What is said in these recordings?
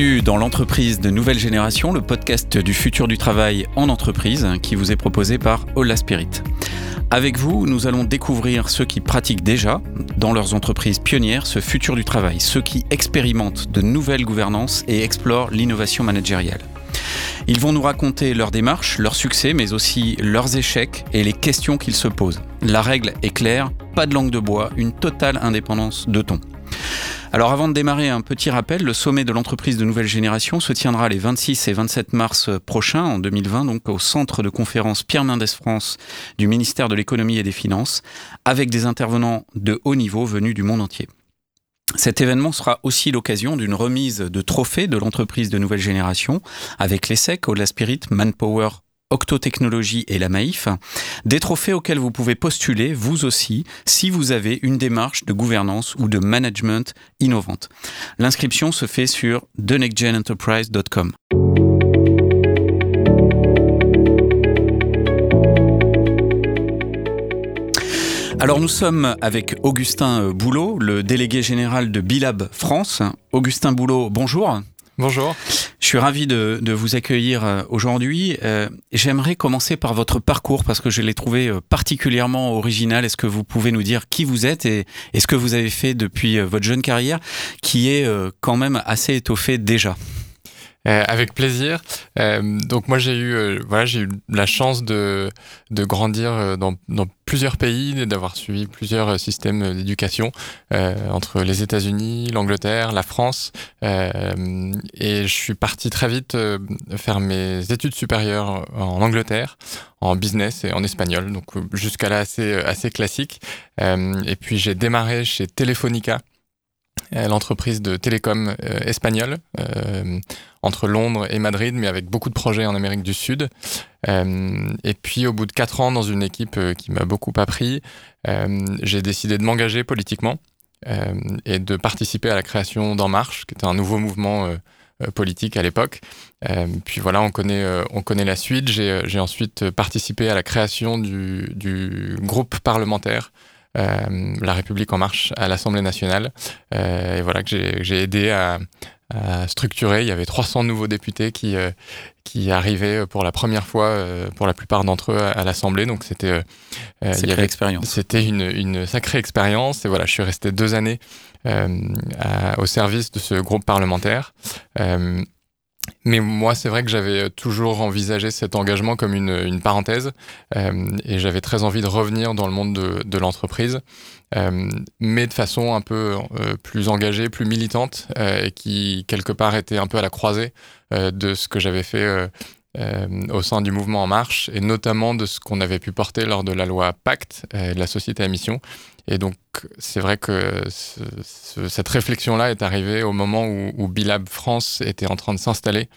Bienvenue dans l'entreprise de nouvelle génération, le podcast du futur du travail en entreprise qui vous est proposé par Hola Spirit. Avec vous, nous allons découvrir ceux qui pratiquent déjà, dans leurs entreprises pionnières, ce futur du travail, ceux qui expérimentent de nouvelles gouvernances et explorent l'innovation managériale. Ils vont nous raconter leurs démarches, leurs succès, mais aussi leurs échecs et les questions qu'ils se posent. La règle est claire, pas de langue de bois, une totale indépendance de ton. Alors avant de démarrer, un petit rappel, le sommet de l'entreprise de nouvelle génération se tiendra les 26 et 27 mars prochains, en 2020, donc au centre de conférence Pierre Mendès France du ministère de l'économie et des finances, avec des intervenants de haut niveau venus du monde entier. Cet événement sera aussi l'occasion d'une remise de trophées de l'entreprise de nouvelle génération avec l'ESSEC, Ola Spirit, Manpower Octotechnologie et la Maïf, des trophées auxquels vous pouvez postuler, vous aussi, si vous avez une démarche de gouvernance ou de management innovante. L'inscription se fait sur thenextgenenterprise.com. Alors nous sommes avec Augustin Boulot, le délégué général de Bilab France. Augustin Boulot, bonjour. Bonjour. Je suis ravi de, vous accueillir euh, aujourd'hui. Euh, j'aimerais commencer par votre parcours parce que je l'ai trouvé euh, particulièrement original. Est-ce que vous pouvez nous dire qui vous êtes et, ce que vous avez fait depuis votre jeune carrière qui est quand même assez étoffée déjà? Euh, avec plaisir. Euh, donc moi j'ai eu euh, voilà j'ai eu la chance de de grandir dans, dans plusieurs pays, d'avoir suivi plusieurs systèmes d'éducation entre les États-Unis, l'Angleterre, la France, et je suis parti très vite faire mes études supérieures en Angleterre, en business et en espagnol, donc jusqu'à là assez assez classique. et puis j'ai démarré chez Telefonica l'entreprise de télécom euh, espagnole euh, entre Londres et Madrid, mais avec beaucoup de projets en Amérique du Sud. Euh, et puis au bout de quatre ans dans une équipe qui m'a beaucoup appris, j'ai décidé de m'engager politiquement et de participer à la création d'En Marche, qui était un nouveau mouvement politique à l'époque. puis voilà, on connaît, on connaît la suite. J'ai ensuite participé à la création du, groupe parlementaire la République en marche à l'Assemblée nationale. Euh, et voilà que j'ai aidé à, structurer. Il y avait 300 nouveaux députés qui, euh, qui arrivaient pour la première fois, pour la plupart d'entre eux, à, l'Assemblée. Donc c'était C'était une, une, sacrée expérience. Et voilà, je suis resté deux années au service de ce groupe parlementaire. Mais moi, c'est vrai que j'avais toujours envisagé cet engagement comme une, parenthèse euh, et j'avais très envie de revenir dans le monde de, l'entreprise, euh, mais de façon un peu euh, plus engagée, plus militante euh, et qui, quelque part, était un peu à la croisée euh, de ce que j'avais fait au sein du mouvement En Marche et notamment de ce qu'on avait pu porter lors de la loi Pacte la société à mission et donc, c'est vrai que cette réflexion-là est arrivée au moment où, Bilab France était en train de s'installer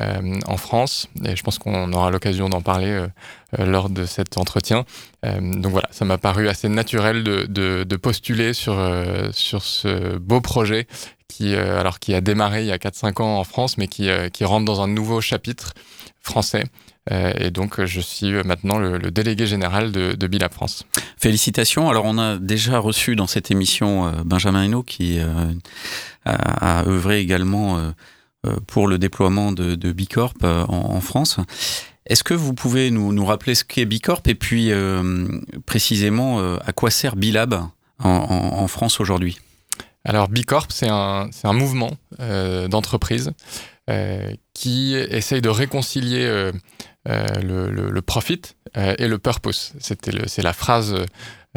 euh, en France. Et je pense qu'on aura l'occasion d'en parler euh, euh, lors de cet entretien. donc voilà, ça m'a paru assez naturel de, postuler sur, ce beau projet qui, alors, qui a démarré il y a 4-5 ans en France, mais qui, rentre dans un nouveau chapitre français et donc, je suis maintenant le, délégué général de, de Bilab France. Félicitations. Alors, on a déjà reçu dans cette émission euh, Benjamin Hainaut qui euh, a, a, œuvré également pour le déploiement de, de Bicorp en, France. Est-ce que vous pouvez nous, nous rappeler ce qu'est Bicorp et puis précisément à quoi sert Bilab en, en, France aujourd'hui? Alors Bicorp, c'est un, un mouvement d'entreprise qui essaye de réconcilier euh, le, le, profit euh, et le purpose. C'était c'est la phrase,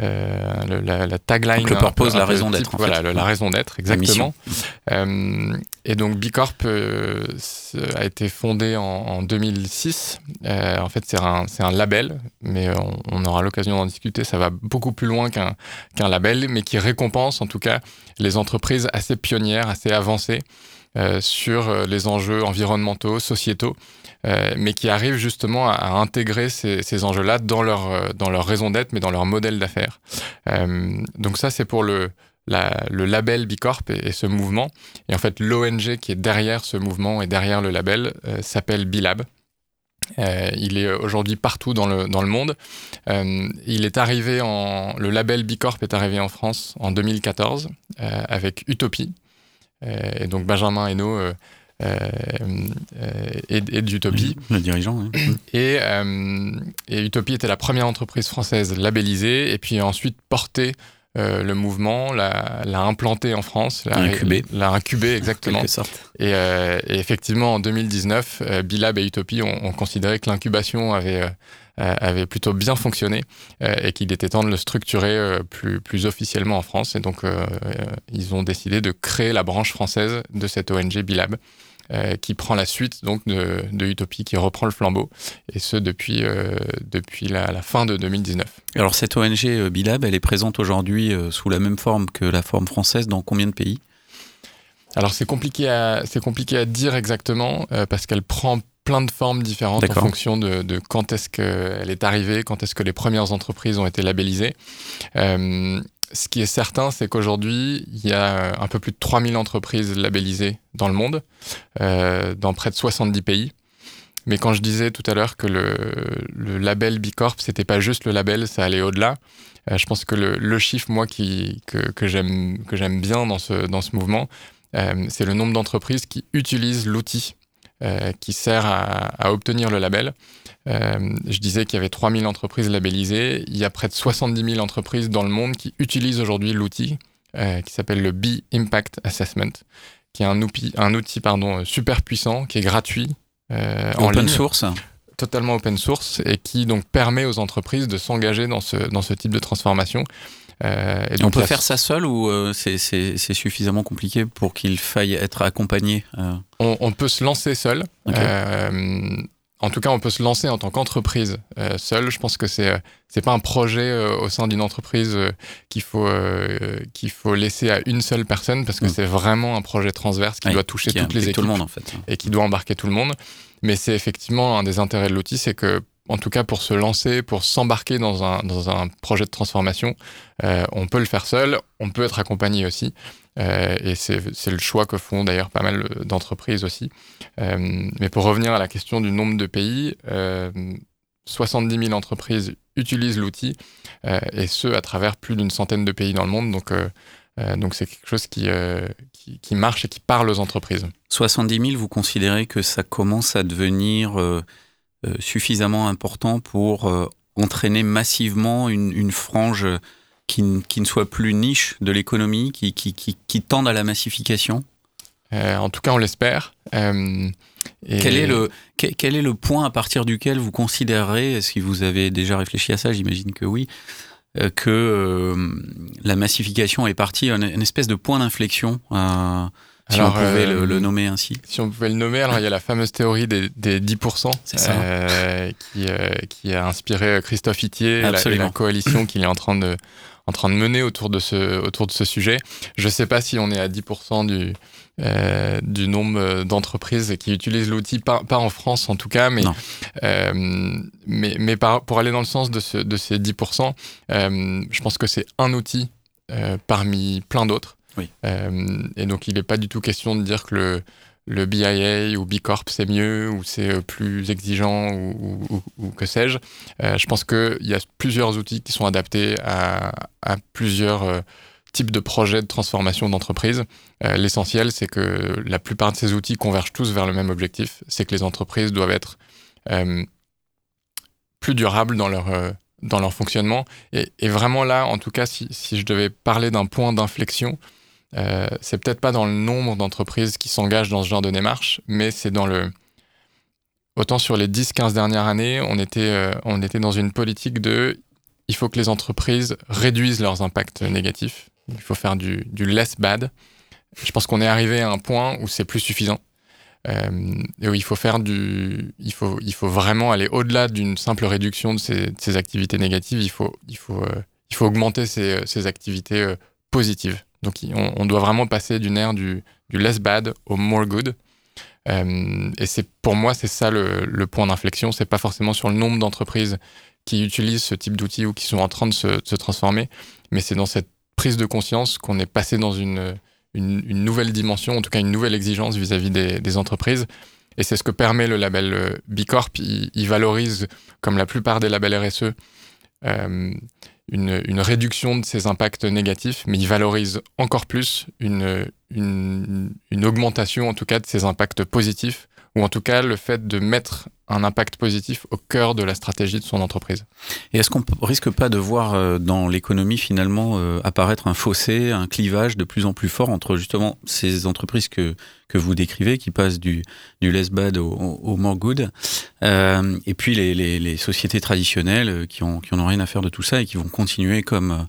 euh, la, la, tagline. Donc le purpose, la raison d'être. Voilà, la raison d'être, exactement. et donc Bicorp a été fondé en, en 2006. en fait, c'est un, un label, mais on, on aura l'occasion d'en discuter. Ça va beaucoup plus loin qu'un qu'un label, mais qui récompense en tout cas les entreprises assez pionnières, assez avancées. Euh, sur les enjeux environnementaux, sociétaux, mais qui arrivent justement à, intégrer ces, enjeux-là dans leur, euh, dans leur raison d'être, mais dans leur modèle d'affaires. Euh, donc ça, c'est pour le, le label Bicorp et, et, ce mouvement. Et en fait, l'ONG qui est derrière ce mouvement et derrière le label euh, s'appelle Bilab. Euh, il est aujourd'hui partout dans le, dans le monde. Euh, il est arrivé en, le label Bicorp est arrivé en France en 2014 avec Utopie, et donc Benjamin Hainaut et, d'Utopie. Le dirigeant, Et, et, Utopie était la première entreprise française labellisée et puis ensuite portée euh, le mouvement, l'a, implanté en France, l'a incubé. L'a incubé, exactement. Et, euh, et, effectivement, en 2019, euh, Bilab et Utopie ont, considéré que l'incubation avait, avait plutôt bien fonctionné et qu'il était temps de le structurer plus, plus officiellement en France. Et donc, ils ont décidé de créer la branche française de cette ONG Bilab. Euh, qui prend la suite donc de, Utopie, qui reprend le flambeau, et ce depuis, euh, depuis la, fin de 2019. Alors cette ONG euh, Bilab, elle est présente aujourd'hui sous la même forme que la forme française dans combien de pays? Alors c'est compliqué, à, compliqué à dire exactement, parce qu'elle prend plein de formes différentes en fonction de, de quand est-ce qu'elle est arrivée, quand est-ce que les premières entreprises ont été labellisées ce qui est certain, c'est qu'aujourd'hui, il y a un peu plus de 3000 entreprises labellisées dans le monde, euh, dans près de 70 pays. Mais quand je disais tout à l'heure que le, label Bicorp, c'était pas juste le label, ça allait au-delà. Euh, je pense que le, chiffre, moi, qui, que, que j'aime bien dans ce, dans ce mouvement, euh, c'est le nombre d'entreprises qui utilisent l'outil qui sert à, obtenir le label. Euh, je disais qu'il y avait 3000 entreprises labellisées. Il y a près de 70 000 entreprises dans le monde qui utilisent aujourd'hui l'outil euh, qui s'appelle le B Impact Assessment, qui est un outil, un outil pardon, super puissant, qui est gratuit. Euh, en open source Totalement open source et qui donc permet aux entreprises de s'engager dans ce, dans ce type de transformation. Euh, et donc, on peut faire ça seul ou euh, c'est suffisamment compliqué pour qu'il faille être accompagné on, on, peut se lancer seul. En tout cas, on peut se lancer en tant qu'entreprise euh, seul. Je pense que c'est euh, c'est pas un projet euh, au sein d'une entreprise euh, qu'il faut qu'il faut laisser à une seule personne parce que mm. c'est vraiment un projet transverse qui doit toucher toutes les équipes tout le monde en fait et qui doit embarquer tout le monde. Mais c'est effectivement un des intérêts de l'outil, c'est que en tout cas pour se lancer, pour s'embarquer dans un, projet de transformation, on peut le faire seul, on peut être accompagné aussi. Euh, et c'est le choix que font d'ailleurs pas mal d'entreprises aussi. Euh, mais pour revenir à la question du nombre de pays, 70 euh, 000 entreprises utilisent l'outil, et ce, à travers plus d'une centaine de pays dans le monde. Donc, donc c'est quelque chose qui, qui, marche et qui parle aux entreprises. 70 000, vous considérez que ça commence à devenir suffisamment important pour entraîner massivement une, une frange qui, ne soit plus niche de l'économie, qui, qui, qui, tendent à la massification euh, En tout cas, on l'espère. Euh, quel, est le, quel, est le point à partir duquel vous considérez, si vous avez déjà réfléchi à ça, j'imagine que oui, euh, que la massification est partie, une, une espèce de point d'inflexion si on pouvait le, nommer ainsi. Si on pouvait le nommer, alors il y a la fameuse théorie des, des 10%, qui, qui, a inspiré Christophe Itier et la, coalition qu'il est en train de, en train de mener autour de ce, autour de ce sujet. Je ne sais pas si on est à 10% du, euh, du nombre d'entreprises qui utilisent l'outil, pas, pas, en France en tout cas, mais, euh, mais, mais pour aller dans le sens de, ce, de ces 10%, euh, je pense que c'est un outil euh, parmi plein d'autres. Euh, et donc il n'est pas du tout question de dire que le, BIA ou B Corp c'est mieux ou c'est euh, plus exigeant ou, que sais-je. Euh, je pense qu'il y a plusieurs outils qui sont adaptés à, plusieurs types de projets de transformation d'entreprise. L'essentiel, c'est que la plupart de ces outils convergent tous vers le même objectif, c'est que les entreprises doivent être plus durables dans leur, dans leur fonctionnement. Et, vraiment là, en tout cas, si je devais parler d'un point d'inflexion, euh, c'est peut-être pas dans le nombre d'entreprises qui s'engagent dans ce genre de démarche, mais c'est dans le. Autant sur les 10-15 dernières années, on était, euh, on était dans une politique de. Il faut que les entreprises réduisent leurs impacts négatifs. Il faut faire du, less bad. Je pense qu'on est arrivé à un point où c'est plus suffisant. Euh, et où il faut faire du. Il faut, il faut vraiment aller au-delà d'une simple réduction de ces, activités négatives. Il faut, il faut, il faut augmenter ces activités positives. Donc on, doit vraiment passer d'une ère du, less bad au more good. Euh, et pour moi c'est ça le, point d'inflexion. C'est pas forcément sur le nombre d'entreprises qui utilisent ce type d'outils ou qui sont en train de se, transformer, mais c'est dans cette prise de conscience qu'on est passé dans une, une, nouvelle dimension, en tout cas une nouvelle exigence vis-à-vis des, entreprises. Et c'est ce que permet le label euh, B Corp. Il, valorise, comme la plupart des labels RSE, une, réduction de ces impacts négatifs, mais il valorise encore plus une, une, une, augmentation en tout cas de ces impacts positifs, ou en tout cas le fait de mettre un impact positif au cœur de la stratégie de son entreprise. Et est-ce qu'on risque pas de voir euh, dans l'économie finalement euh, apparaître un fossé, un clivage de plus en plus fort entre justement ces entreprises que, que vous décrivez, qui passent du, du less bad au, au more good, euh, et puis les, les, sociétés traditionnelles qui ont, qui ont rien à faire de tout ça et qui vont continuer comme,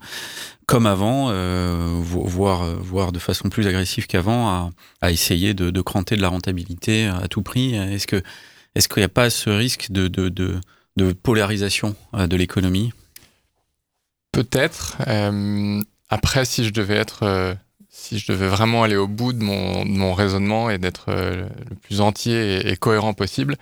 comme avant, euh, voire, voire de façon plus agressive qu'avant, à, à, essayer de, de cranter de la rentabilité à tout prix. Est-ce que est-ce qu'il n'y a pas ce risque de, polarisation euh, de l'économie? Peut-être. Euh, après, si je devais être, euh, si je devais vraiment aller au bout de mon, raisonnement et d'être le plus entier et, et cohérent possible,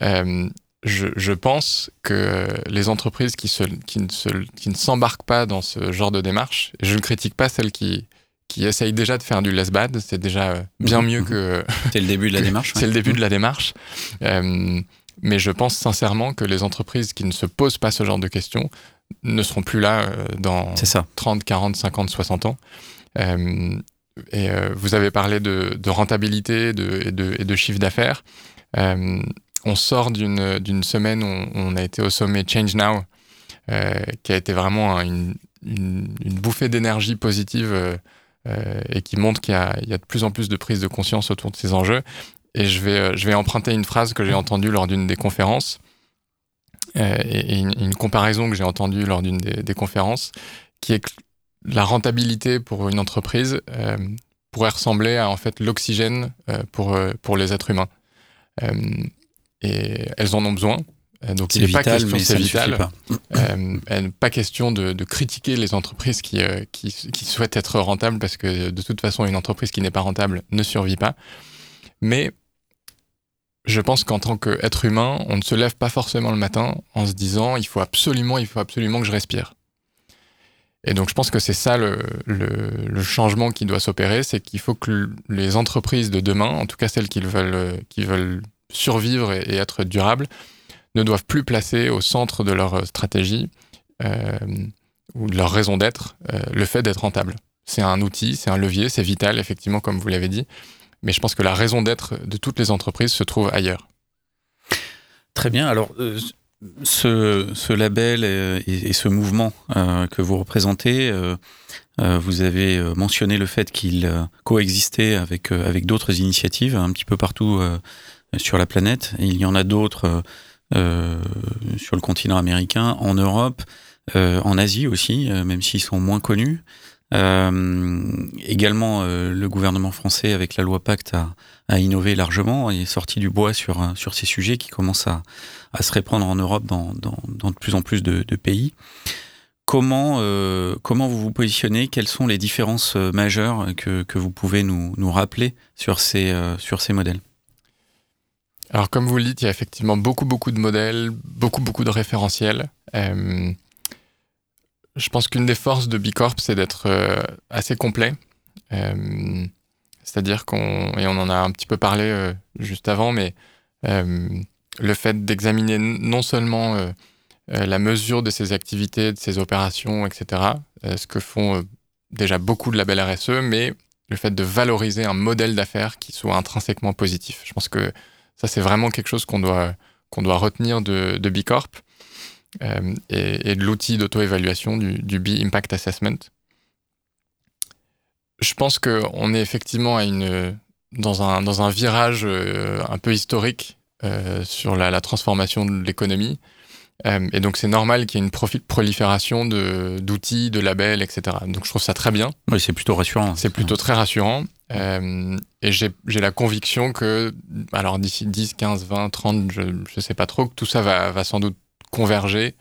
je, pense que les entreprises qui, ne, s'embarquent pas dans ce genre de démarche, je ne critique pas celles qui, qui essayent déjà de faire du less bad. C'est déjà bien mieux que. C'est le début de la démarche. C'est le début de la démarche. Euh, mais je pense sincèrement que les entreprises qui ne se posent pas ce genre de questions ne seront plus là dans ça. 30, 40, 50, 60 ans. Euh, et euh, vous avez parlé de, de rentabilité de, et, de, et de chiffre d'affaires. Euh, on sort d'une semaine où on, a été au sommet Change Now, euh, qui a été vraiment une, une, une bouffée d'énergie positive euh, et qui montre qu'il y, a de plus en plus de prise de conscience autour de ces enjeux. Et je vais, je vais emprunter une phrase que j'ai entendue lors d'une des conférences euh, et, une, comparaison que j'ai entendue lors d'une des, conférences, qui est que la rentabilité pour une entreprise euh, pourrait ressembler à en fait l'oxygène euh, pour, pour les êtres humains. et elles en ont besoin. Donc il n'est pas question, c'est vital. Pas. Euh, pas question de, de, critiquer les entreprises qui, euh, qui, qui, souhaitent être rentables parce que de toute façon une entreprise qui n'est pas rentable ne survit pas. Mais je pense qu'en tant qu'être humain, on ne se lève pas forcément le matin en se disant il faut absolument, il faut absolument que je respire. Et donc je pense que c'est ça le, le, le, changement qui doit s'opérer, c'est qu'il faut que les entreprises de demain, en tout cas celles qui veulent, qui veulent survivre et, et être durables, ne doivent plus placer au centre de leur stratégie euh, ou de leur raison d'être euh, le fait d'être rentable. C'est un outil, c'est un levier, c'est vital, effectivement, comme vous l'avez dit. Mais je pense que la raison d'être de toutes les entreprises se trouve ailleurs. Très bien. Alors, euh, ce, label et, ce mouvement euh, que vous représentez, euh, vous avez mentionné le fait qu'il coexistait avec, avec d'autres initiatives un petit peu partout sur la planète. Il y en a d'autres euh, sur le continent américain, en Europe, euh, en Asie aussi, euh, même s'ils sont moins connus. également, le gouvernement français, avec la loi Pacte, a, innové largement et est sorti du bois sur, sur ces sujets qui commencent à, à se répandre en Europe dans, dans, de plus en plus de, pays. Comment, euh, comment vous vous positionnez? Quelles sont les différences majeures que, que vous pouvez nous, nous rappeler sur ces, euh, sur ces modèles? Alors comme vous le dites, il y a effectivement beaucoup beaucoup de modèles, beaucoup beaucoup de référentiels. Euh, je pense qu'une des forces de Bicorp, c'est d'être euh, assez complet. Euh, C'est-à-dire qu'on, et on en a un petit peu parlé juste avant, mais le fait d'examiner non seulement la mesure de ses activités, de ses opérations, etc., ce que font déjà beaucoup de labels RSE, mais le fait de valoriser un modèle d'affaires qui soit intrinsèquement positif. Je pense que ça, c'est vraiment quelque chose qu'on doit, retenir de, de Bicorp euh, et, de l'outil d'auto-évaluation du, B-Impact Assessment. Je pense qu'on est effectivement à dans, un, virage euh, un peu historique euh, sur la, transformation de l'économie. Euh, et donc c'est normal qu'il y ait une prolifération d'outils, de, de, labels, etc. Donc je trouve ça très bien. Oui, c'est plutôt rassurant. C'est plutôt très rassurant. Euh, et j'ai la conviction que, alors d'ici 10, 15, 20, 30, je ne sais pas trop, que tout ça va, va, sans doute converger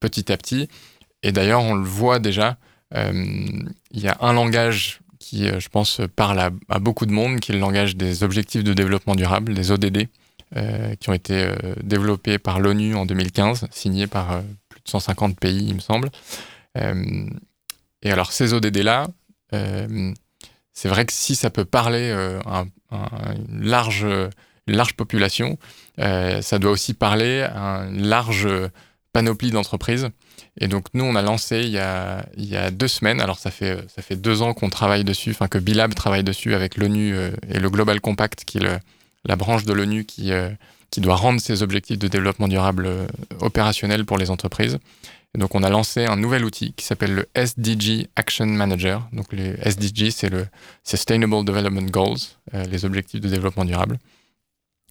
petit à petit. Et d'ailleurs, on le voit déjà, euh, il y a un langage qui, je pense, parle à, à, beaucoup de monde, qui est le langage des objectifs de développement durable, les ODD, qui ont été euh, développés par l'ONU en 2015, signés par euh, plus de 150 pays, il me semble. et alors, ces ODD-là, c'est vrai que si ça peut parler à, une, large, population, euh, ça doit aussi parler à une large panoplie d'entreprises. Et donc nous, on a lancé il y a, deux semaines, alors ça fait, ça fait deux ans qu'on travaille dessus, enfin que Bilab travaille dessus avec l'ONU et le Global Compact, qui est la branche de l'ONU qui, qui doit rendre ses objectifs de développement durable opérationnels pour les entreprises donc, on a lancé un nouvel outil qui s'appelle le SDG Action Manager. Donc, les SDG, c'est le Sustainable Development Goals, euh, les objectifs de développement durable.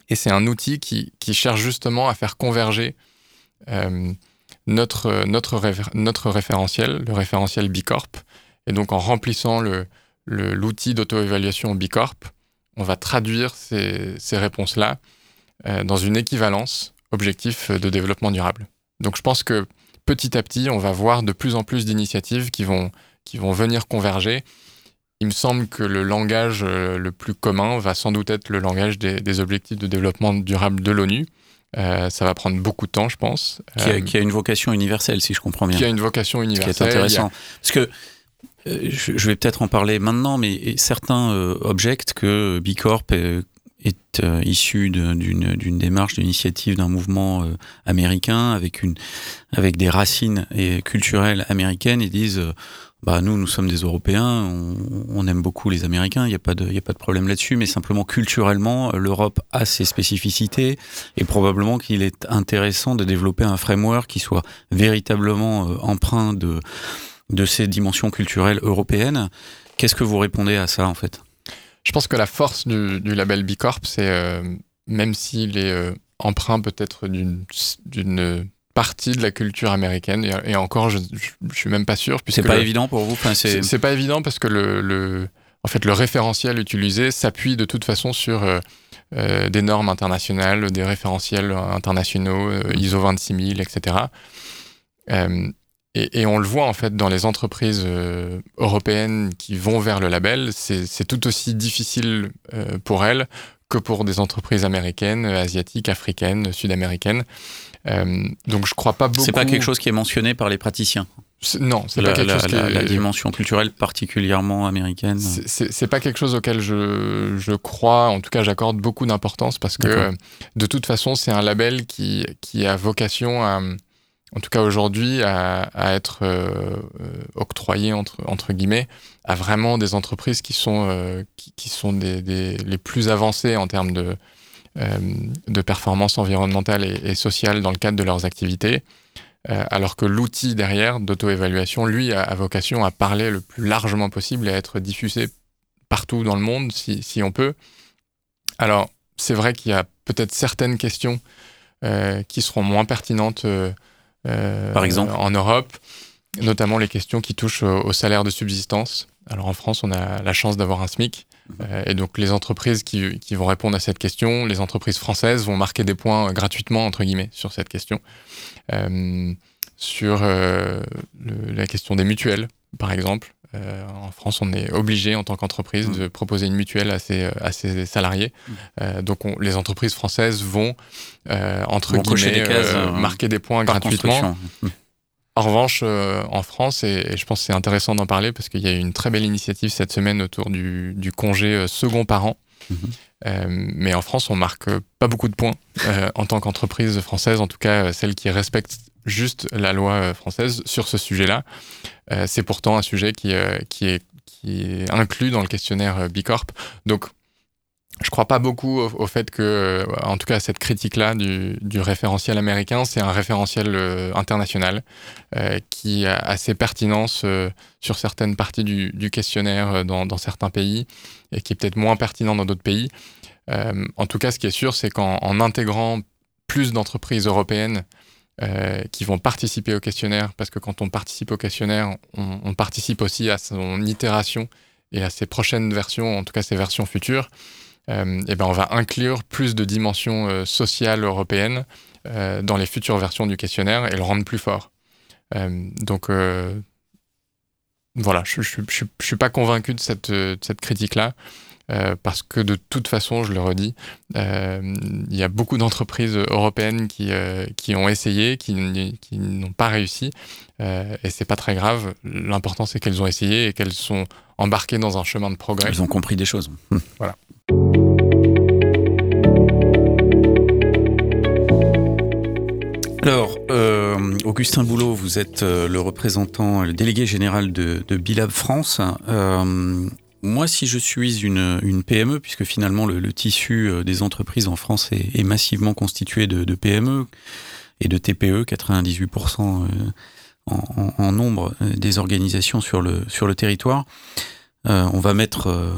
Et c'est un outil qui, cherche justement à faire converger euh, notre, notre, notre référentiel, le référentiel B Corp. Et donc, en remplissant l'outil le, l'outil d'auto-évaluation B Corp, on va traduire ces, ces réponses-là euh, dans une équivalence objectif de développement durable. Donc, je pense que petit à petit, on va voir de plus en plus d'initiatives qui vont, qui vont venir converger. Il me semble que le langage euh, le plus commun va sans doute être le langage des, objectifs de développement durable de l'ONU. Euh, ça va prendre beaucoup de temps, je pense. Euh, qui a, une vocation universelle, si je comprends bien. Qui a une vocation universelle. Ce qui est intéressant. Parce que je vais peut-être en parler maintenant, mais certains objectent que B Corp est euh, issu d'une démarche, d'initiative d'un mouvement euh, américain avec une avec des racines culturelles américaines et disent euh, bah nous nous sommes des Européens, on, aime beaucoup les Américains, il n'y a pas de a pas de problème là-dessus, mais simplement culturellement l'Europe a ses spécificités et probablement qu'il est intéressant de développer un framework qui soit véritablement empreint de de ces dimensions culturelles européennes. Qu'est-ce que vous répondez à ça en fait? Je pense que la force du, label B Corp, c'est euh, même s'il est euh, empreint peut-être d'une partie de la culture américaine, et, encore, je, ne suis même pas sûr. C'est pas évident pour vous enfin, C'est pas évident parce que le, en fait, le référentiel utilisé s'appuie de toute façon sur euh, des normes internationales, des référentiels internationaux, ISO 26000, etc. Et, on le voit en fait dans les entreprises euh, européennes qui vont vers le label, c'est tout aussi difficile euh, pour elles que pour des entreprises américaines, asiatiques, africaines, sud-américaines. Euh, donc je crois pas beaucoup. C'est pas quelque chose qui est mentionné par les praticiens. Non, c'est pas quelque chose qui est... la, dimension culturelle particulièrement américaine. C'est pas quelque chose auquel je, je crois. En tout cas, j'accorde beaucoup d'importance parce que de toute façon, c'est un label qui qui a vocation à en tout cas aujourd'hui, à, être euh, euh, octroyé entre, guillemets à vraiment des entreprises qui sont, euh, qui, sont les plus avancées en termes de, de performance environnementale et, sociale dans le cadre de leurs activités. alors que l'outil derrière d'auto-évaluation, lui, a, vocation à parler le plus largement possible et à être diffusé partout dans le monde, si, si on peut. Alors, c'est vrai qu'il y a peut-être certaines questions qui seront moins pertinentes Par exemple En Europe, notamment les questions qui touchent au, salaire de subsistance. Alors en France, on a la chance d'avoir un SMIC. Euh, et donc les entreprises qui, qui, vont répondre à cette question, les entreprises françaises vont marquer des points gratuitement, entre guillemets, sur cette question. Euh, sur la question des mutuelles, par exemple. Euh, en France, on est obligé en tant qu'entreprise mmh. de proposer une mutuelle à ses, à ses salariés. Mmh. Euh, donc les entreprises françaises vont, euh, entre guillemets, marquer des points gratuitement. Mmh. En revanche, en France, et, je pense que c'est intéressant d'en parler parce qu'il y a eu une très belle initiative cette semaine autour du, du congé second parent. mais en France, on marque pas beaucoup de points en tant qu'entreprise française, en tout cas celle qui respecte juste la loi française sur ce sujet-là. Euh, c'est pourtant un sujet qui, euh, qui, est, qui est inclus dans le questionnaire euh, B Corp. Donc, je crois pas beaucoup au, fait que, en tout cas, cette critique-là du, du, référentiel américain, c'est un référentiel international qui a assez pertinence sur certaines parties du, du questionnaire dans, dans, certains pays et qui est peut-être moins pertinent dans d'autres pays. en tout cas, ce qui est sûr, c'est qu'en intégrant plus d'entreprises européennes euh, qui vont participer au questionnaire, parce que quand on participe au questionnaire, on, participe aussi à son itération et à ses prochaines versions, en tout cas ses versions futures. Euh, et ben on va inclure plus de dimensions euh, sociales européennes dans les futures versions du questionnaire et le rendre plus fort. donc voilà, je ne suis pas convaincu de cette critique-là. Euh, parce que de toute façon, je le redis, euh, il y a beaucoup d'entreprises européennes qui, euh, qui ont essayé, qui, qui n'ont pas réussi, et c'est pas très grave. L'important, c'est qu'elles ont essayé et qu'elles sont embarquées dans un chemin de progrès. Elles ont compris des choses. Voilà. Alors, Augustin Boulot, vous êtes le représentant, le délégué général de, de Bilab France. Moi, si je suis une, PME, puisque finalement le, tissu des entreprises en France est, massivement constitué de, PME et de TPE, 98% en, nombre euh, des organisations sur le, sur le territoire. Euh, on va mettre euh,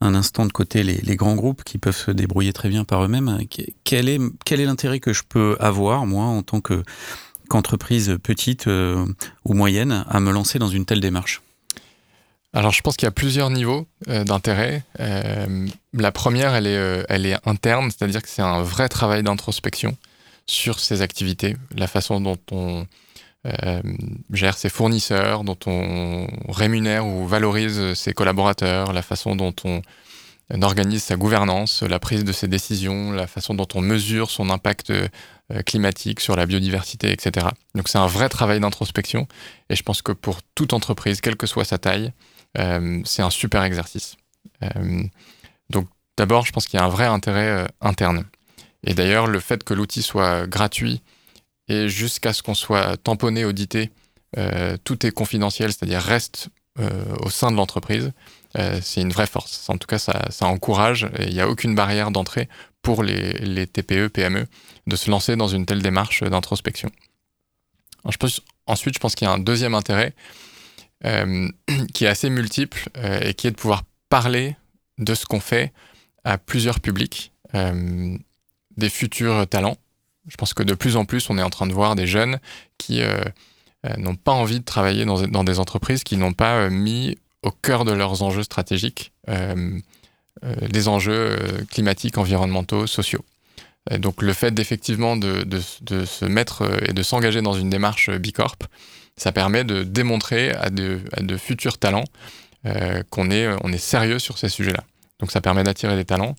un instant de côté les, grands groupes qui peuvent se débrouiller très bien par eux-mêmes. Quel est, quel est l'intérêt que je peux avoir, moi, en tant que, qu'entreprise petite ou moyenne, à me lancer dans une telle démarche? Alors, je pense qu'il y a plusieurs niveaux d'intérêt. la première, elle est, elle est interne, c'est-à-dire que c'est un vrai travail d'introspection sur ces activités, la façon dont on, euh, gère ses fournisseurs, dont on rémunère ou valorise ses collaborateurs, la façon dont on organise sa gouvernance, la prise de ses décisions, la façon dont on mesure son impact euh, climatique sur la biodiversité, etc. Donc c'est un vrai travail d'introspection et je pense que pour toute entreprise, quelle que soit sa taille, euh, c'est un super exercice. donc d'abord, je pense qu'il y a un vrai intérêt interne. Et d'ailleurs, le fait que l'outil soit gratuit et jusqu'à ce qu'on soit tamponné, audité, euh, tout est confidentiel, c'est-à-dire reste euh, au sein de l'entreprise. Euh, c'est une vraie force. En tout cas, ça, encourage et il n'y a aucune barrière d'entrée pour les, TPE, PME de se lancer dans une telle démarche d'introspection. ensuite, je pense qu'il y a un deuxième intérêt qui est assez multiple et qui est de pouvoir parler de ce qu'on fait à plusieurs publics, des futurs talents, je pense que de plus en plus, on est en train de voir des jeunes qui euh, euh, n'ont pas envie de travailler dans, des entreprises qui n'ont pas euh, mis au cœur de leurs enjeux stratégiques les enjeux climatiques, environnementaux, sociaux. donc le fait d'effectivement de, se mettre et de s'engager dans une démarche Bicorp, ça permet de démontrer à de, futurs talents qu'on est, on est sérieux sur ces sujets-là. Donc ça permet d'attirer des talents,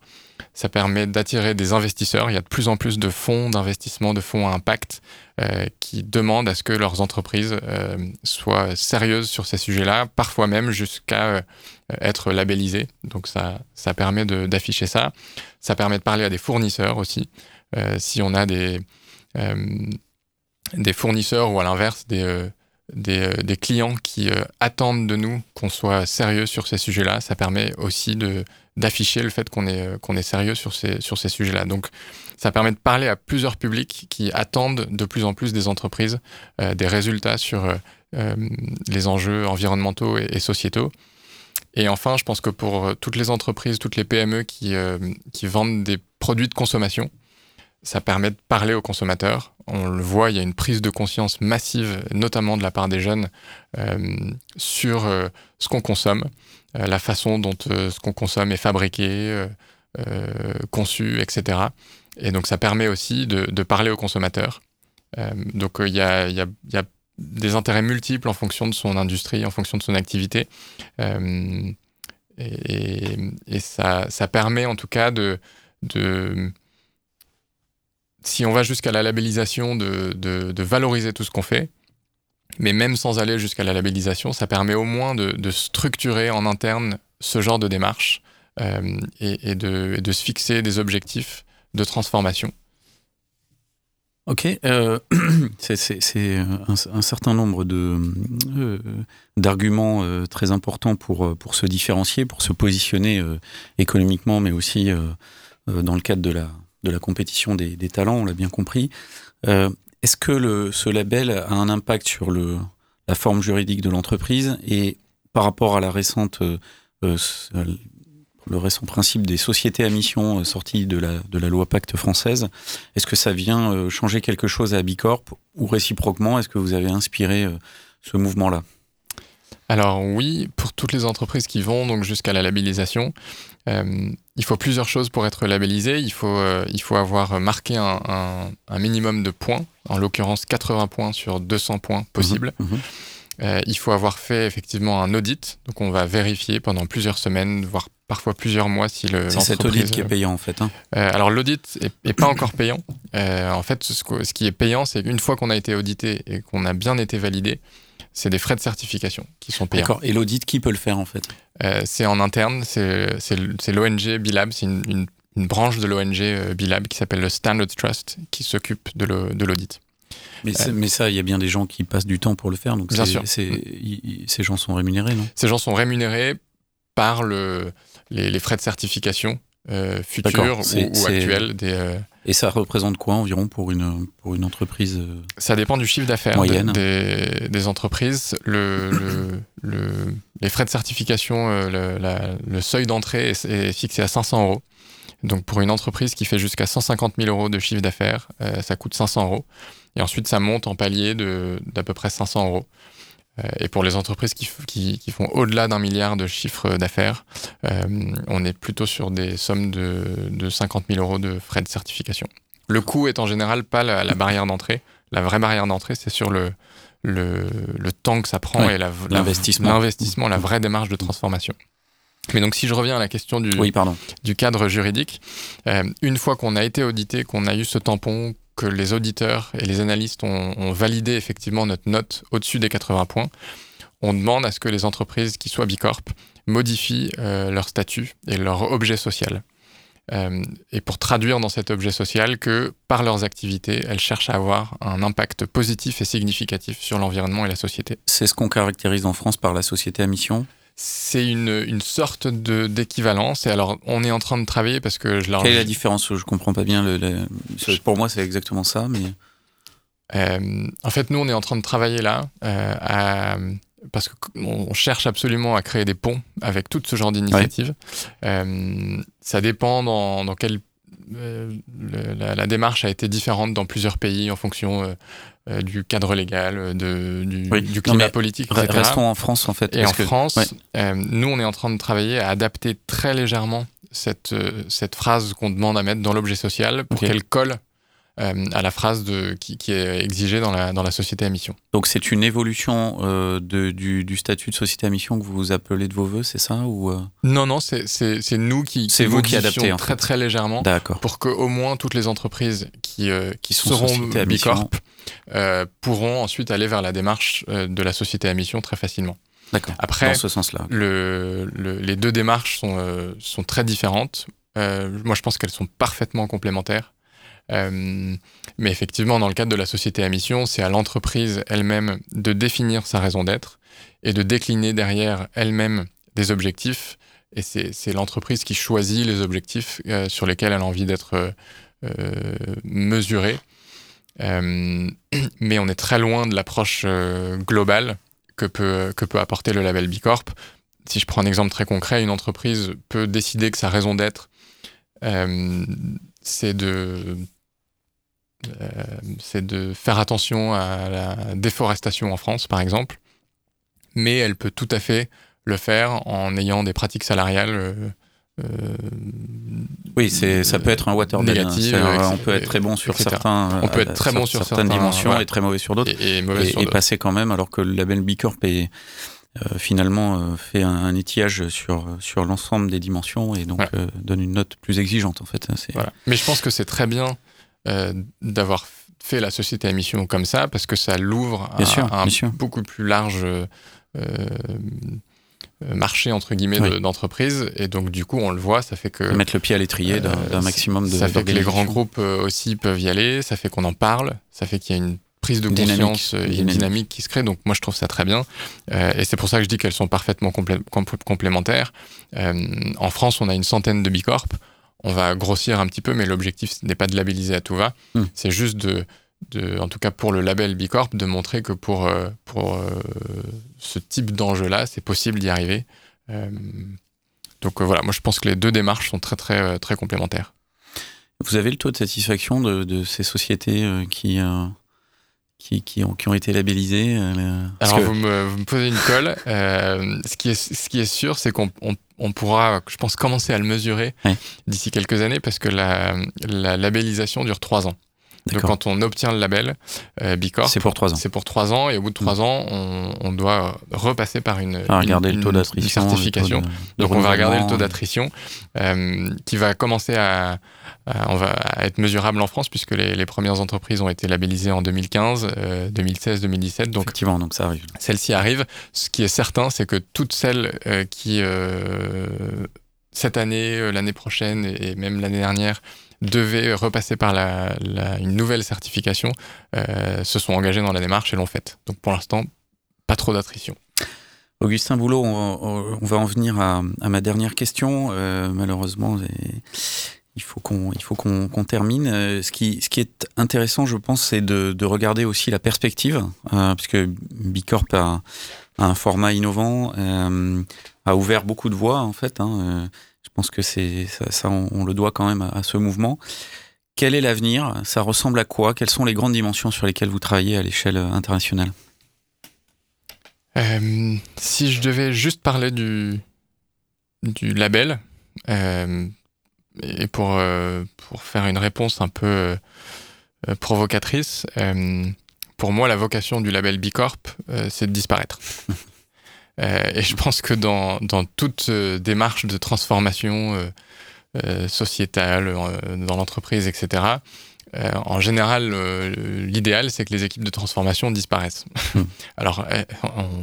ça permet d'attirer des investisseurs. Il y a de plus en plus de fonds d'investissement, de fonds à impact euh, qui demandent à ce que leurs entreprises euh, soient sérieuses sur ces sujets-là, parfois même jusqu'à euh, être labellisées. Donc ça, ça permet d'afficher ça. Ça permet de parler à des fournisseurs aussi. si on a des, des fournisseurs ou à l'inverse des des, des, clients qui attendent de nous qu'on soit sérieux sur ces sujets-là. Ça permet aussi d'afficher le fait qu'on est, est sérieux sur ces, sujets-là. Donc, ça permet de parler à plusieurs publics qui attendent de plus en plus des entreprises euh, des résultats sur euh, euh, les enjeux environnementaux et, sociétaux. Et enfin, je pense que pour toutes les entreprises, toutes les PME qui vendent des produits de consommation, ça permet de parler aux consommateurs. On le voit, il y a une prise de conscience massive, notamment de la part des jeunes, sur ce qu'on consomme. Euh, la façon dont euh, ce qu'on consomme est fabriqué, euh, conçu, etc. Et donc ça permet aussi de, parler aux consommateurs. donc il y a, des intérêts multiples en fonction de son industrie, en fonction de son activité. et, ça, permet en tout cas de, si on va jusqu'à la labellisation, de, valoriser tout ce qu'on fait, mais même sans aller jusqu'à la labellisation, ça permet au moins de, structurer en interne ce genre de démarche euh, et, de, se fixer des objectifs de transformation. Ok, euh, c'est un, certain nombre euh, d'arguments très importants pour, pour se différencier, pour se positionner économiquement, mais aussi dans le cadre de la, de la compétition des, talents, on l'a bien compris. Est-ce que ce label a un impact sur la forme juridique de l'entreprise et par rapport à la récente, euh, euh, le récent principe des sociétés à mission euh, sorti de la, de la loi Pacte française, est-ce que ça vient changer quelque chose à Bicorp ou réciproquement, est-ce que vous avez inspiré ce mouvement-là? Alors oui, pour toutes les entreprises qui vont donc jusqu'à la labellisation, euh, il faut plusieurs choses pour être labellisé. Il faut, euh, il faut avoir marqué un, un, minimum de points, en l'occurrence 80 points sur 200 points possibles. Mhm, mhm. Euh, il faut avoir fait effectivement un audit, donc on va vérifier pendant plusieurs semaines, voire parfois plusieurs mois si le. C'est cet audit qui est payant en fait. Hein. alors l'audit est, pas encore payant. en fait, ce, ce, qui est payant, c'est qu'une fois qu'on a été audité et qu'on a bien été validé, c'est des frais de certification qui sont payants. D'accord. Et l'audit, qui peut le faire en fait euh, C'est en interne, c'est l'ONG Bilab, c'est une, branche de l'ONG euh, Bilab qui s'appelle le Standard Trust qui s'occupe de l'audit. Mais, mais ça, il y a bien des gens qui passent du temps pour le faire. Donc Bien sûr. ces gens sont rémunérés, non? Ces gens sont rémunérés par le, les, les frais de certification euh, futurs ou, ou actuels. Des, euh, Et ça représente quoi environ pour une, pour une entreprise euh, Ça dépend du chiffre d'affaires des, des entreprises. Le, le, le- les frais de certification, euh, le, la- le seuil d'entrée est, est fixé à 500 euros. Donc pour une entreprise qui fait jusqu'à 150 000 euros de chiffre d'affaires, euh, ça coûte 500 euros. Et ensuite, ça monte en palier de- d'à peu près 500 euros. Euh, Et pour les entreprises qui, qui, qui font au-delà d'un milliard de chiffre d'affaires, euh, on est plutôt sur des sommes de, de 50 000 euros de frais de certification. Le coût est en général pas la, la barrière d'entrée. La vraie barrière d'entrée, c'est sur le, le, le temps que ça prend Ouais, et la- la- l'investissement. l'investissement, la vraie démarche de transformation. Mais donc, si je reviens à la question du, Oui, pardon. du cadre juridique. Euh, une fois qu'on a été audité, qu'on a eu ce tampon, que les auditeurs et les analystes ont, validé effectivement notre note au-dessus des 80 points, on demande à ce que les entreprises qui soient Bicorp modifient euh, leur statut et leur objet social. Euh, et pour traduire dans cet objet social que par leurs activités, elles cherchent à avoir un impact positif et significatif sur l'environnement et la société. C'est ce qu'on caractérise en France par la société à mission? C'est une, une sorte de- d'équivalence. Et alors, on est en train de travailler parce que je leur Quelle est la différence Je comprends pas bien. Le, Pour moi, c'est exactement ça, mais Euh, en fait, nous, on est en train de travailler là, euh, à- parce qu'on cherche absolument à créer des ponts avec tout ce genre d'initiatives. Euh, ça dépend dans, dans quel. Euh, le- la, la démarche a été différente dans plusieurs pays en fonction euh, euh, du cadre légal, de, du, Oui. du climat politique, etc. restons en France en fait. Et en que- France, ouais. euh, nous, on est en train de travailler à adapter très légèrement cette, cette phrase qu'on demande à mettre dans l'objet social pour qu'elle colle à la phrase de, qui, qui est exigée dans la, dans la société à mission. Donc c'est une évolution euh, de, du, du statut de société à mission que vous appelez de vos voeux, c'est ça ou euh? Non, non, c'est nous qui, C'est vous qui adaptez, en très fait. très légèrement D'accord. pour que au moins toutes les entreprises qui, euh, qui sont seront à. Bicorp euh, pourront ensuite aller vers la démarche euh, de la société à mission très facilement. D'accord. Après, Dans ce sens-là. le, le- les deux démarches sont, euh, sont très différentes. Euh, moi, je pense qu'elles sont parfaitement complémentaires. Euh, mais effectivement, dans le cadre de la société à mission, c'est à l'entreprise elle-même de définir sa raison d'être et de décliner derrière elle-même des objectifs. Et c'est l'entreprise qui choisit les objectifs euh, sur lesquels elle a envie d'être euh, mesurée. Mais on est très loin de l'approche globale que peut, que peut apporter le label Bicorp. Si je prends un exemple très concret, une entreprise peut décider que sa raison d'être, c'est de, c'est de faire attention à la déforestation en France, par exemple, mais elle peut tout à fait le faire en ayant des pratiques salariales. euh, euh, Oui, c'est ça peut être un euh, etc. on peut être très bon sur etc. certains. On peut euh, être très bon sur certaines certains, dimensions et très mauvais sur d'autres. et, et Et, sur et d'autres. passer quand même, alors que le label Bicorp est euh, finalement euh, fait un, un étiage sur sur l'ensemble des dimensions et donc euh, donne une note plus exigeante en fait. Voilà. Mais je pense que c'est très bien euh, d'avoir fait la société à mission comme ça parce que ça l'ouvre à, sûr, à un sûr. beaucoup plus large euh, euh, marché entre guillemets Oui. d'entreprise et donc du coup on le voit ça fait que mettre le pied à l'étrier d'un maximum de. ça fait que les grands groupes aussi peuvent y aller ça fait qu'on en parle ça fait qu'il y a une prise de conscience et une Dynamique. dynamique qui se crée donc moi je trouve ça très bien Euh, et c'est pour ça que je dis qu'elles sont parfaitement complé- compl- complémentaires Euh, en France on a une centaine de bicorp on va grossir un petit peu mais l'objectif n'est pas de labelliser à tout va. Hmm. c'est juste de, de en tout cas pour le label bicorp de montrer que pour euh, pour euh, ce type d'enjeu là c'est possible d'y arriver. Euh, donc voilà. Moi je pense que les deux démarches sont très très très complémentaires. Vous avez le taux de satisfaction de, de ces sociétés qui, qui, qui, ont, qui ont été labellisées euh, Alors que- vous, me, vous me posez une colle. Euh, ce, qui est, ce qui est sûr, c'est qu'on on, on pourra, je pense, commencer à le mesurer Ouais. d'ici quelques années parce que la, la labellisation dure trois ans. Donc quand on obtient le label euh, Bicorp, C'est pour trois ans. c'est pour trois ans et au bout de trois ans, on, on doit repasser par une, À regarder une- le taux d'attrition. une le taux certification. de- de Donc on va regarder le taux d'attrition euh, qui va commencer à, à- on va à être mesurable en France puisque les, les premières entreprises ont été labellisées en 2015, euh, 2016, 2017. Donc Effectivement, donc ça arrive. celle-ci arrive. Ce qui est certain, c'est que toutes celles euh, qui euh, cette année, l'année prochaine et même l'année dernière devaient repasser par la, une nouvelle certification se sont engagés dans la démarche et l'ont faite. Donc pour l'instant, pas trop d'attrition. Augustin Boulot, on, va en venir à, ma dernière question. malheureusement, il faut qu'on termine. Euh, ce qui ce qui est intéressant, je pense, c'est de, de, regarder aussi la perspective, euh, puisque Bicorp a, a, un format innovant, euh, a ouvert beaucoup de voies en fait. Hein, euh, je pense que c'est ça, ça on, le doit quand même à, ce mouvement. Quel est l'avenir? Ça ressemble à quoi? Quelles sont les grandes dimensions sur lesquelles vous travaillez à l'échelle internationale? Si je devais juste parler du du label. Euh, et pour, euh, pour faire une réponse un peu euh, provocatrice, euh, pour moi, la vocation du label Bicorp, c'est de disparaître. et je pense que dans, dans toute démarche de transformation sociétale, dans l'entreprise, etc., euh, en général, euh, l'idéal, c'est que les équipes de transformation disparaissent. Hmm. Alors, euh,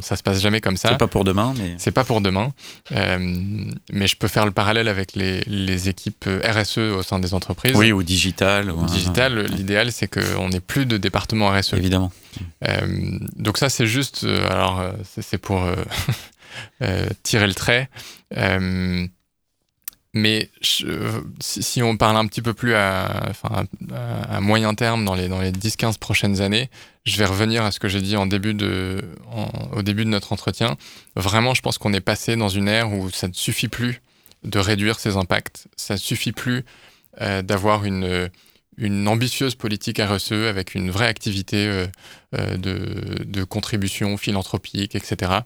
ça se passe jamais comme ça. C'est pas pour demain, mais. C'est pas pour demain. mais je peux faire le parallèle avec les, équipes RSE au sein des entreprises. Oui, ou digital. Ou digital, l'idéal, c'est qu'on n'ait plus de département RSE. Évidemment. donc, ça, c'est juste. alors, c'est pour tirer le trait. Mais si, on parle un petit peu plus à, moyen terme, dans les, dans les 10-15 prochaines années, je vais revenir à ce que j'ai dit en début de, au début de notre entretien. Vraiment, je pense qu'on est passé dans une ère où ça ne suffit plus de réduire ses impacts. Ça ne suffit plus euh, d'avoir une, une ambitieuse politique RSE avec une vraie activité euh, euh, de, de contribution philanthropique, etc.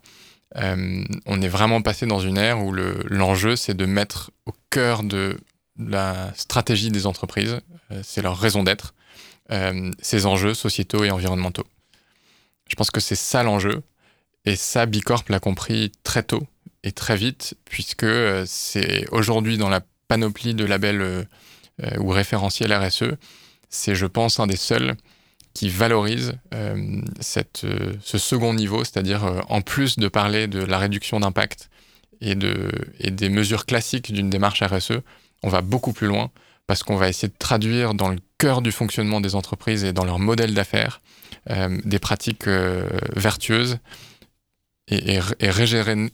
On est vraiment passé dans une ère où l'enjeu, c'est de mettre au cœur de la stratégie des entreprises, euh, c'est leur raison d'être, euh, ces enjeux sociétaux et environnementaux. Je pense que c'est ça l'enjeu. Et ça, Bicorp l'a compris très tôt et très vite, puisque c'est aujourd'hui dans la panoplie de labels ou référentiels RSE, c'est, je pense, un des seuls qui valorise euh, cette, euh, ce second niveau, c'est-à-dire euh, en plus de parler de la réduction d'impact et, de, et des mesures classiques d'une démarche RSE, on va beaucoup plus loin parce qu'on va essayer de traduire dans le cœur du fonctionnement des entreprises et dans leur modèle d'affaires des pratiques vertueuses et,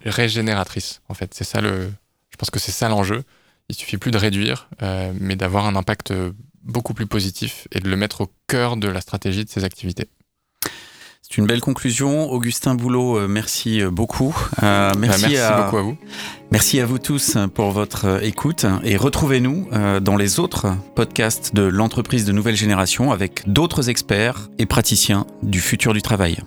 régénératrices. En fait, c'est ça le. Je pense que c'est ça l'enjeu. Il suffit plus de réduire, mais d'avoir un impact beaucoup plus positif et de le mettre au cœur de la stratégie de ses activités. C'est une belle conclusion. Augustin Boulot, euh, merci euh, beaucoup. Euh, bah, merci, à, beaucoup à vous. Merci à vous tous pour votre écoute et retrouvez-nous dans les autres podcasts de l'entreprise de nouvelle génération avec d'autres experts et praticiens du futur du travail.